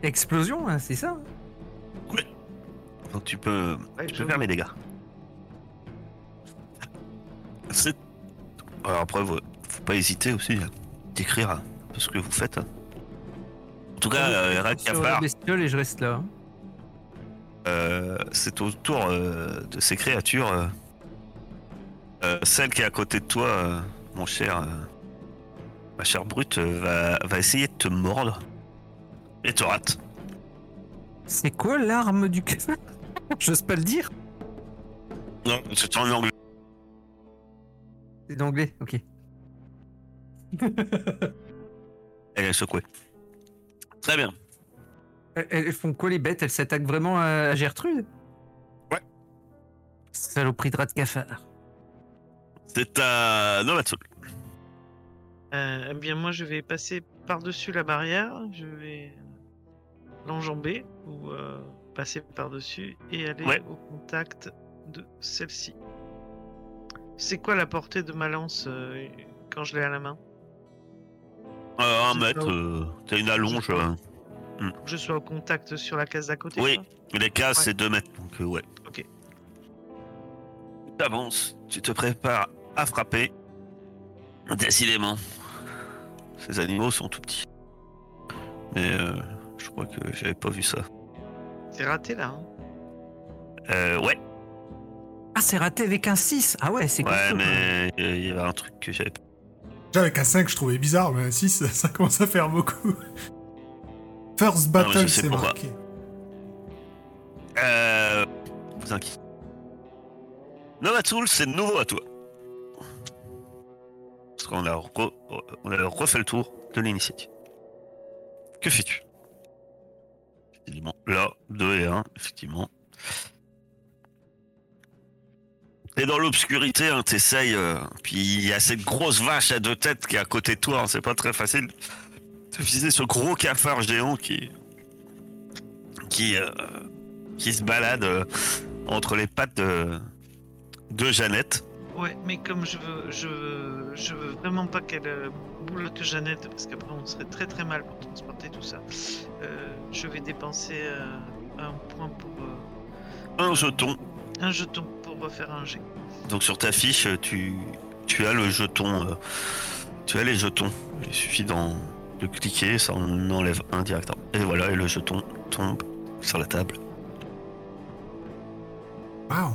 Explosion, hein, c'est ça Donc tu peux, Ouais, tu je peux faire les dégâts. C'est... Alors après, vous- faut pas hésiter aussi à décrire un peu ce que vous faites. En tout cas, euh, Red Sur la Cafard, bestiole et je reste là. hein. euh, c'est au tour euh, de ces créatures. Euh, celle qui est à côté de toi, euh, mon cher, euh, ma chère brute, va, va essayer de te mordre et te rate. C'est quoi l'arme du cafard J'ose pas le dire. Non, c'est en anglais. C'est d'anglais, ok. Elle est secouée. Très bien. Elles, elles font quoi les bêtes? Elles s'attaquent vraiment à Gertrude? Ouais. Saloperie de rat de cafard. C'est à Novatsul. Euh, eh bien, moi, je vais passer par-dessus la barrière. Je vais l'enjamber ou euh, passer par-dessus et aller Ouais. au contact de celle-ci. C'est quoi la portée de ma lance euh, quand je l'ai à la main? Euh, un mètre, t'as une allonge. euh, Que Je sois au contact sur la case d'à côté Oui. les cases, Ouais. c'est 2 mètres, donc ouais. Ok. Tu avances, tu te prépares à frapper. Décidément, ces animaux sont tout petits. Mais euh, je crois que j'avais pas vu ça. C'est raté là. hein Euh, ouais, Ah, c'est raté avec un 6 Ah ouais, c'est ouais, mais euh, il y avait un truc que j'avais pas. Déjà, avec un 5, je trouvais bizarre, mais un 6, ça commence à faire beaucoup. First battle, c'est pourquoi. marqué. Euh. Vous inquiétez. C'est nouveau à toi. On a refait le tour de l'initiative. Que fais-tu? Là, 2 et 1, effectivement. T'es dans l'obscurité, hein, t'essayes. euh, puis il y a cette grosse vache à deux têtes qui est à côté de toi, hein, c'est pas très facile. Viser ce gros cafard géant qui. qui. euh, se balade euh, entre les pattes de, de Jeannette. Ouais, mais comme je veux, je veux, je veux vraiment pas qu'elle euh, boulotte Jeannette, parce qu'après on serait très très mal pour transporter tout ça. euh, je vais dépenser euh, un point pour euh, Un jeton. un jeton pour refaire un jet. Donc sur ta fiche, tu, tu as le jeton. euh, tu as les jetons. Il suffit d'en, de cliquer, ça en enlève un directement. Et voilà, et le jeton tombe sur la table. Waouh.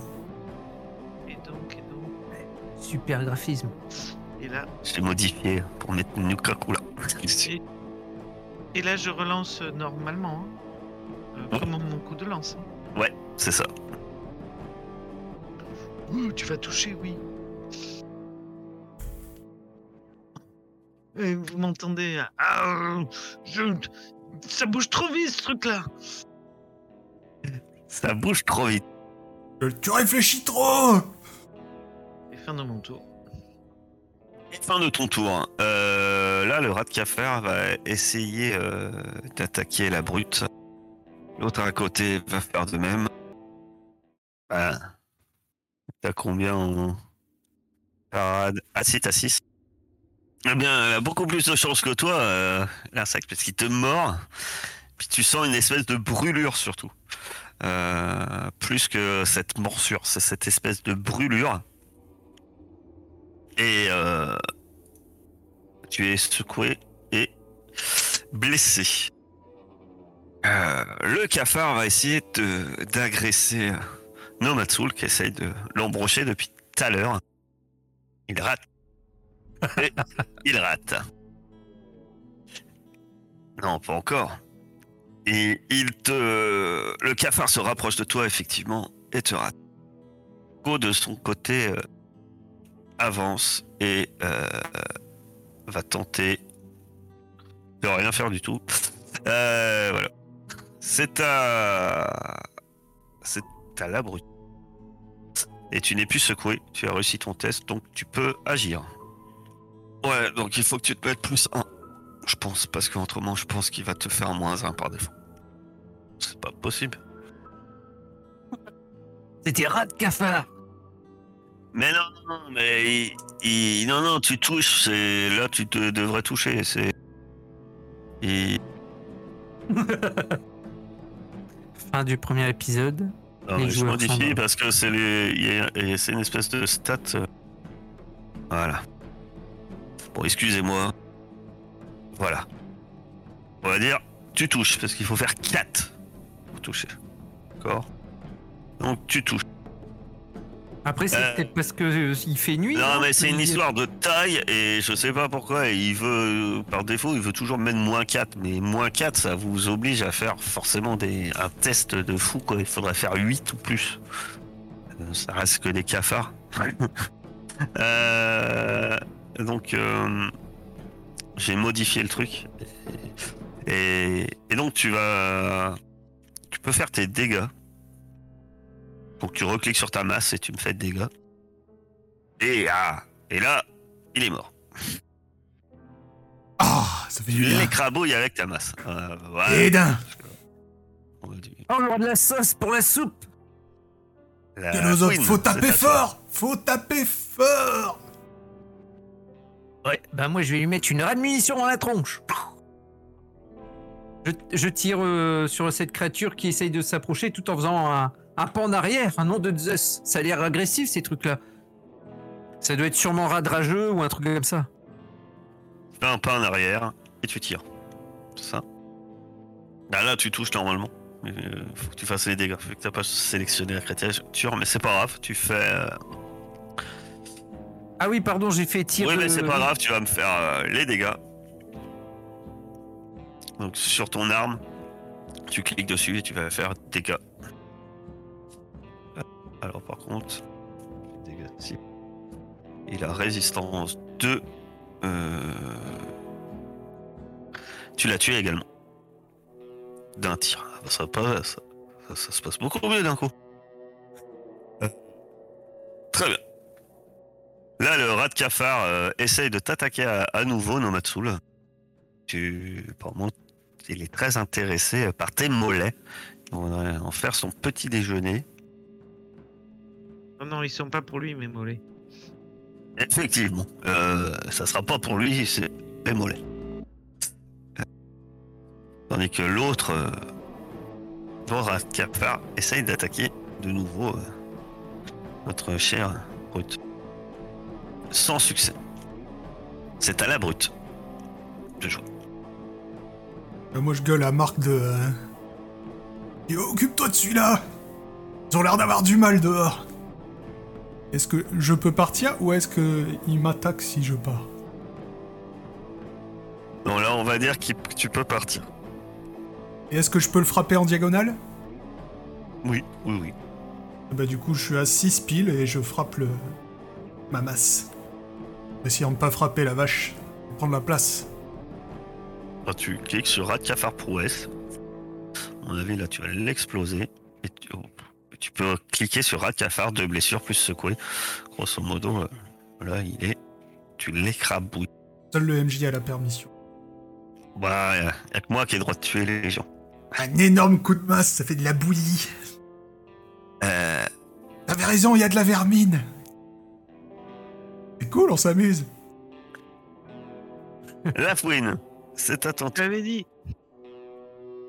Super graphisme. et là, Je l'ai modifié pour mettre Nukaku là. et, et là je relance normalement, hein. Euh, Ouais. comme mon coup de lance. hein. Ouais, c'est ça. Ouh, tu vas toucher, oui. Et vous m'entendez ah, je... Ça bouge trop vite ce truc-là. Ça bouge trop vite. Euh, Tu réfléchis trop fin de mon tour. Fin de ton tour. Euh, là, le rat de cafard va essayer euh, d'attaquer la brute. L'autre à côté va faire de même. Ah. T'as combien en parade? Ah si, t'as 6. Eh bien, a beaucoup plus de chance que toi, euh, l'insecte, parce qu'il te mord. Puis tu sens une espèce de brûlure surtout. Plus que cette morsure, c'est cette espèce de brûlure. Et euh, tu es secoué et blessé. Euh, le cafard va essayer de- d'agresser euh, Nomatsul qui essaye de l'embrocher depuis tout à l'heure. Il rate. Et il rate. Non, pas encore. Et il te. Le cafard se rapproche de toi, effectivement, et te rate. Ko, de son côté, euh, avance et euh, va tenter de rien faire du tout. Euh, voilà. C'est à. C'est à. Et tu n'es plus secoué, tu as réussi ton test, donc tu peux agir. Ouais, donc il faut que tu te mettes plus 1. Je pense, parce qu'autrement, je pense qu'il va te faire moins 1 par défaut. C'est pas possible. C'était rat de cafard Mais non, non, mais il- il- non, non, tu touches, c'est là tu te devrais toucher. C'est Fin du premier épisode. non, Les mais je modifie parce que c'est les, c'est une espèce de stat. euh, Voilà. Bon, excusez-moi. Voilà. On va dire, tu touches parce qu'il faut faire 4 pour toucher. D'accord? Donc tu touches. Après, c'est Euh, peut-être parce que euh, il fait nuit. Non, mais c'est une histoire de taille et je sais pas pourquoi. Il veut, par défaut, il veut toujours mettre moins 4. Mais moins 4, ça vous oblige à faire forcément des, un test de fou, quoi. Il faudrait faire 8 ou plus. Euh, Ça reste que des cafards. Euh, donc, euh, j'ai modifié le truc. Et, et donc, tu vas. Tu peux faire tes dégâts. Donc, tu recliques sur ta masse et tu me fais des dégâts. Et, ah, et là, il est mort. Ah, ça fait du bien. avec ta masse. Euh, voilà. Et d'un. Oh, on a de la sauce pour la soupe. La queen, faut taper fort Faut taper fort Ouais, bah moi je vais lui mettre une munition dans la tronche. Je, je tire euh, sur cette créature qui essaye de s'approcher tout en faisant un, un pas en arrière, un nom de Zeus. Ça a l'air agressif ces trucs-là. Ça doit être sûrement radrageux ou un truc comme ça. fais un pas en arrière et tu tires. C'est ça. Bah là, tu touches normalement. Mais euh, faut que tu fasses les dégâts. Fait que t'as pas sélectionné la créature, mais c'est pas grave. Tu fais. euh, Ah oui, pardon, j'ai fait tir. Oui, mais c'est pas grave. Tu vas me faire euh, les dégâts. Donc sur ton arme, tu cliques dessus et tu vas faire dégâts. Alors par contre. Il a résistance 2. Euh... Tu l'as tué également. D'un tir. Ah Ça, pas, ça, ça- ça se passe beaucoup mieux d'un coup. Euh, Très bien. Là, le rat de cafard euh, essaye de t'attaquer à, à nouveau, Nomatsul. Tu, apparemment, il est très intéressé par tes mollets. On va en faire son petit déjeuner. Non, non, ils sont pas pour lui, mes mollets. Effectivement, euh, ça sera pas pour lui, c'est mollets. Euh, Tandis que l'autre, euh, cafard, essaye d'attaquer de nouveau euh, notre cher brute. Sans succès. C'est à la brute. de jouer. Euh, Moi, je gueule à Marc de. euh, Et occupe-toi de celui-là Ils ont l'air d'avoir du mal dehors. Est-ce que je peux partir ou est-ce que il m'attaque si je pars? Donc là, on va dire qu'il- que tu peux partir. Et est-ce que je peux le frapper en diagonale? Oui, oui, oui. Bah du coup, je suis à 6 piles et je frappe le... ma masse. Essayant de pas frapper la vache. Prendre la place. Quand tu cliques sur Rat Cafard Prouesse, à mon avis, là, tu vas l'exploser. Et tu, oh, tu peux cliquer sur Rat Cafard, deux blessures plus secouer. Grosso modo, euh, là, il est. Tu l'écrabouilles. Seul le MJ a la permission. Bah, y a, y a que moi qui ai le droit de tuer les gens. Un énorme coup de masse, ça fait de la bouillie. Euh, T'avais raison, il y a de la vermine. C'est cool, on s'amuse. la fouine, c'est à ton Je tour. l'avais dit.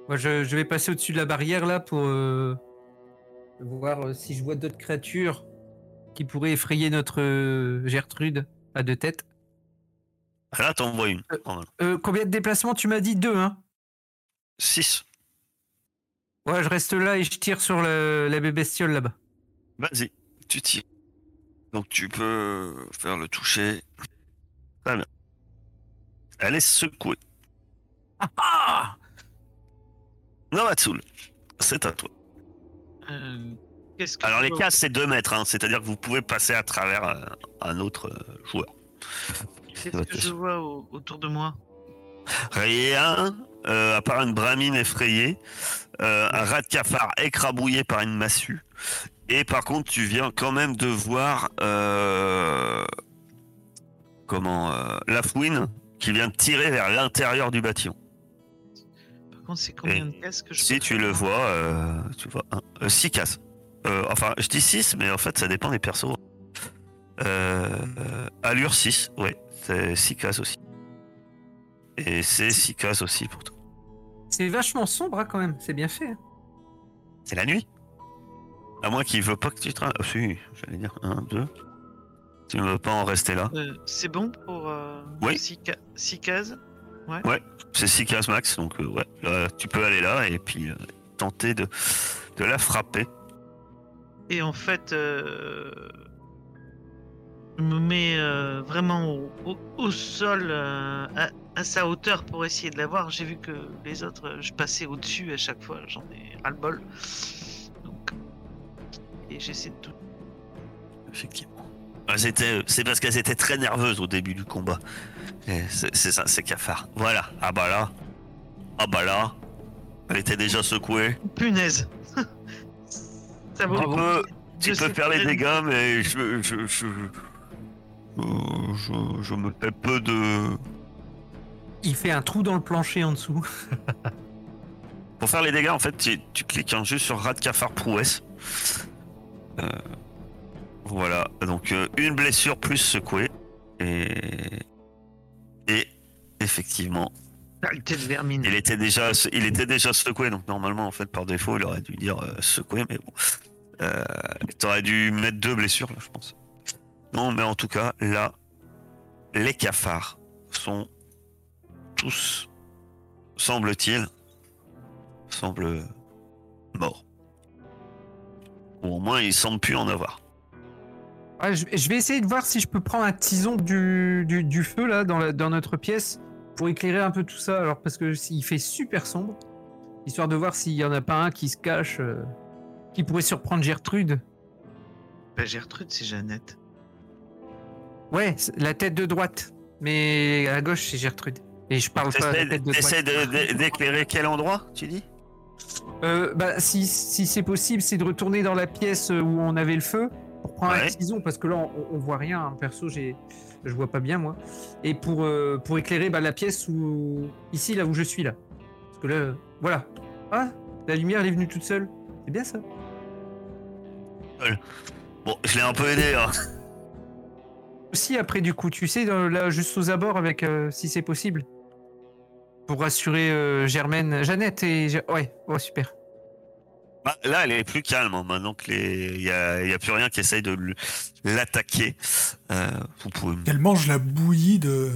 Moi, je, je vais passer au-dessus de la barrière là pour euh, voir euh, si je vois d'autres créatures qui pourraient effrayer notre euh, Gertrude à deux têtes. Là, t'en vois une. Euh. Euh, combien de déplacements tu m'as dit? Deux, hein 6. Ouais, je reste là et je tire sur le- la bébé bestiole là-bas. Vas-y, tu tires. Donc tu peux faire le toucher. Très bien. Elle est secouée. Ah Nomatsul, c'est à toi. Euh, que Alors les vois cases c'est 2 mètres, hein, c'est-à-dire que vous pouvez passer à travers euh, un autre euh, joueur. Qu'est-ce que je vois au- autour de moi? Rien, euh, à part une bramine effrayée, euh, un rat de cafard écrabouillé par une massue, et par contre tu viens quand même de voir euh, comment la fouine qui vient de tirer vers l'intérieur du bâtiment. Par contre, c'est combien de cases que je Si tu le vois, euh, tu vois 6 cases. Euh, enfin, je dis 6, mais en fait ça dépend des persos. Euh, euh, allure 6, ouais, c'est 6 cases aussi. Et c'est 6 cases aussi pour toi. C'est vachement sombre hein, quand même, c'est bien fait. hein. C'est la nuit. À moins qu'il veut pas que tu travailles. Ah, si, j'allais dire 1, 2. Tu ne veux pas en rester là. Euh, c'est bon pour euh, Oui. 6 cases? C'est 6 cases max, donc euh, ouais, là, tu peux aller là et puis euh, tenter de, de la frapper. Et en fait, euh, je me mets vraiment au, au- au sol, à, à sa hauteur pour essayer de la voir. J'ai vu que les autres, je passais au-dessus à chaque fois. J'en ai ras-le-bol. Donc, et j'essaie de tout. Effectivement. C'est parce qu'elles étaient très nerveuses au début du combat. Et C'est ça, c'est cafard. Voilà. Ah bah là. Ah bah là. Elle était déjà secouée. Punaise Ça vaut Tu le coup. tu peux faire les dégâts, mais je, je, je, je, je me fais peu de. Il fait un trou dans le plancher en dessous. Pour faire les dégâts, en fait, tu, tu cliques hein, juste sur rat de cafard prouesse. Euh, voilà, donc euh, une blessure plus secouée. Et, et effectivement, il était déjà, il était déjà secoué, donc normalement, en fait, par défaut, il aurait dû dire euh, secoué, mais bon. Euh, T'aurais dû mettre deux blessures, là, je pense. Non, mais en tout cas, là, les cafards sont tous, semble-t-il, semblent morts. Ou au moins, ils semblent plus en avoir. Ouais, je, je vais essayer de voir si je peux prendre un tison du, du, du feu là dans, la- dans notre pièce pour éclairer un peu tout ça. Alors parce que il fait super sombre, histoire de voir s'il y en a pas un qui se cache, euh, qui pourrait surprendre Gertrude. Bah, Gertrude, c'est Jeannette. Ouais, c'est la tête de droite, mais à gauche c'est Gertrude. Et je parle pas de la T'essaies d'éclairer quel endroit, tu dis? Euh, bah, si, si c'est possible, c'est de retourner dans la pièce où on avait le feu pour prendre un Ouais. tison, parce que là, on, on voit rien. hein. Perso, j'ai, je vois pas bien, moi. Et pour, euh, pour éclairer bah, la pièce où. Ici, là où je suis, là. Parce que là, euh, voilà. Ah, la lumière, elle est venue toute seule. C'est bien ça. Bon, je l'ai un peu aidé, hein. Aussi, après, du coup, tu sais, dans- là, juste aux abords, avec, euh, si c'est possible. Pour rassurer euh, Germaine, Jeannette et. Ouais, oh, super. Bah, là, elle est plus calme. hein, maintenant que les, il y a, y a plus rien qui essaye de l'attaquer. Euh, vous pouvez. Qu'elle mange la bouillie de,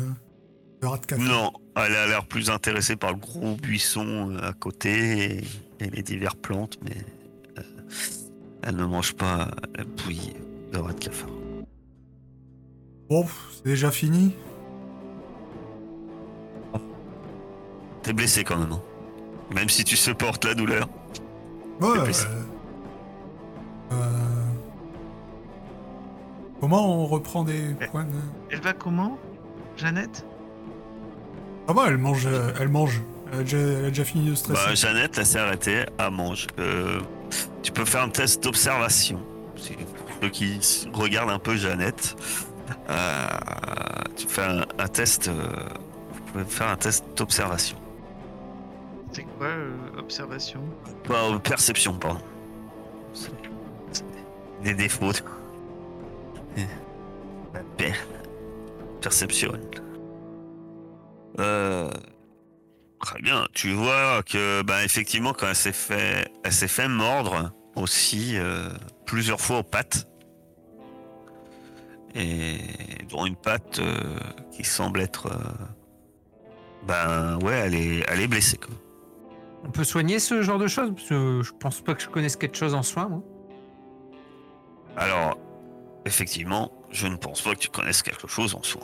de rat de. Non, elle a l'air plus intéressée par le gros buisson euh, à côté et, et les diverses plantes, mais euh, elle ne mange pas la bouillie de rat de cafard. Bon, c'est déjà fini. T'es blessé quand même, hein. même si tu supportes la douleur. Ouais. plus. euh, euh, Comment on reprend des points de... Elle va comment Jeannette? Ah bah, elle mange, euh, elle mange. Elle a déjà, elle a déjà fini de stresser. Bah, Jeannette, elle s'est arrêtée à manger. Euh, tu peux faire un test d'observation. Ceux qui regardent un peu Jeannette. Euh, tu fais un, un test. euh, vous pouvez faire un test d'observation. C'est quoi euh, observation? Euh, perception, pardon. Des défauts. Perception. Euh, très bien. Tu vois que, bah, effectivement, quand elle s'est fait, elle s'est fait mordre aussi plusieurs fois aux pattes. Et dont une patte qui semble être, ben ouais, elle est, elle est blessée. Quoi. On peut soigner ce genre de choses? Parce que je pense pas que je connaisse quelque chose en soins, moi. Alors, effectivement, je ne pense pas que tu connaisses quelque chose en soi.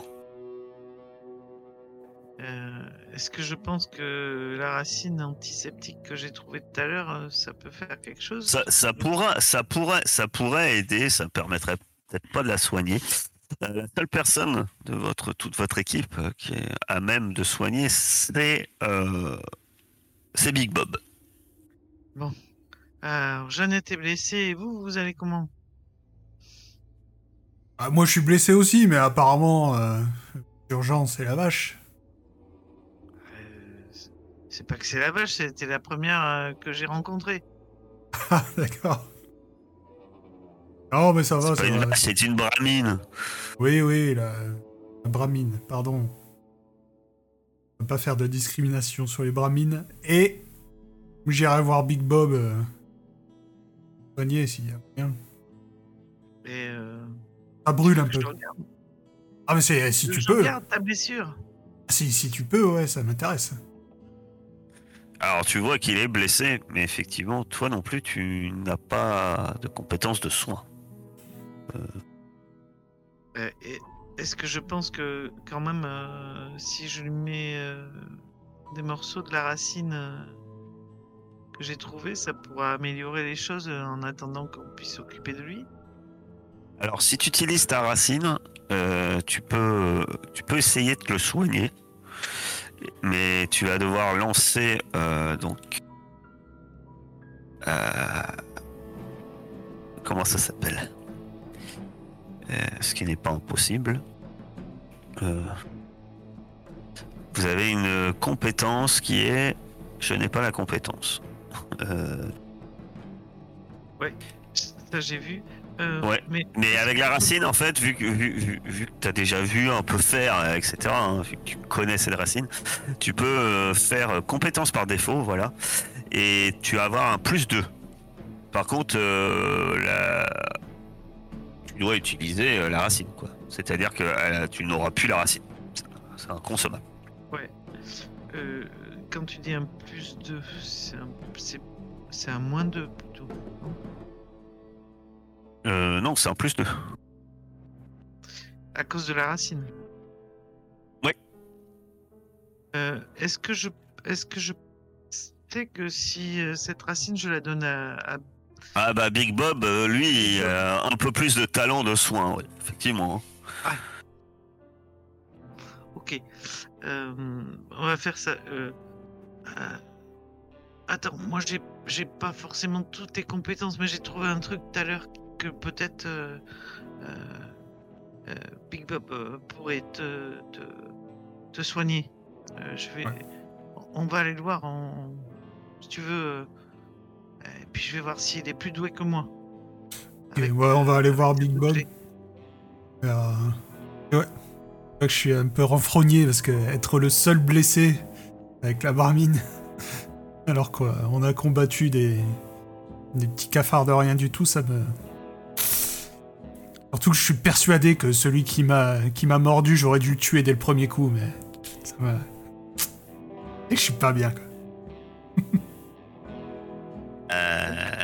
Euh, Est-ce que je pense que la racine antiseptique que j'ai trouvée tout à l'heure, euh, ça peut faire quelque chose? Ça, ça pourra, ça pourrait, ça pourrait aider. Ça permettrait peut-être pas de la soigner. Euh, La seule personne de votre, toute votre équipe euh, qui est à même de soigner, c'est, euh, c'est Big Bob. Alors, Jeannette est blessée et vous, vous allez comment? Ah, moi, je suis blessé aussi, mais apparemment, euh, l'urgence, c'est la vache. Euh, c'est- pas que c'est la vache, c'était la première euh, que j'ai rencontrée. Ah, d'accord. Non, mais ça va, C'est ça une va. vache, c'est une bramine. Oui, oui, la, la bramine, pardon. Va pas faire de discrimination sur les bramines. Et j'irai voir Big Bob euh, soigner s'il y a rien. Et euh, Ça brûle un peu. Ah mais c'est si Je tu peux. regarde ta blessure. Si, si tu peux, ouais, ça m'intéresse. Alors tu vois qu'il est blessé, mais effectivement, toi non plus, tu n'as pas de compétences de soins. Euh, et Est-ce que je pense que quand même, euh, si je lui mets euh, des morceaux de la racine euh, que j'ai trouvé, ça pourra améliorer les choses en attendant qu'on puisse s'occuper de lui? Alors si tu utilises ta racine, tu, peux, essayer de le soigner, mais tu vas devoir lancer donc... comment ça s'appelle? Ce qui n'est pas impossible. Euh, vous avez une compétence qui est... Je n'ai pas la compétence. Euh, Ça, j'ai vu. Euh, Ouais. Mais Mais avec la racine, en fait, vu que, vu, que tu as déjà vu un peu faire, euh, etc., hein, vu que tu connais cette racine, tu peux euh, faire euh, compétence par défaut, voilà, et tu vas avoir un plus 2. Par contre, euh, la- dois utiliser euh, la racine, quoi. C'est-à-dire que euh, tu n'auras plus la racine. C'est- inconsommable. euh, quand tu dis un plus 2, c'est un, c'est- c'est un moins 2 plutôt. non? Euh, non, c'est un plus 2. À cause de la racine? Ouais. Euh, est-ce que je, est-ce que je sais que si cette racine je la donne à, à- Ah bah Big Bob, euh, lui, il a un peu plus de talent de soin, ouais, effectivement. hein. ok, Euh, on va faire ça. euh, euh, Attends, moi j'ai, j'ai pas forcément toutes tes compétences, mais j'ai trouvé un truc tout à l'heure que peut-être euh, euh, euh, Big Bob euh, pourrait te, te, te soigner. Euh, je vais, Ouais. on va aller le voir en, si tu veux. Euh, et puis je vais voir s'il est plus doué que moi. Ouais, on va aller euh, voir Big Bob. Euh, ouais. Je suis un peu renfrogné parce que être le seul blessé avec la barmine, alors qu'on a combattu des, des petits cafards de rien du tout, ça me. Surtout que je suis persuadé que celui qui m'a qui m'a mordu, j'aurais dû le tuer dès le premier coup, mais ça m'a. Et je suis pas bien. Quoi. Uh,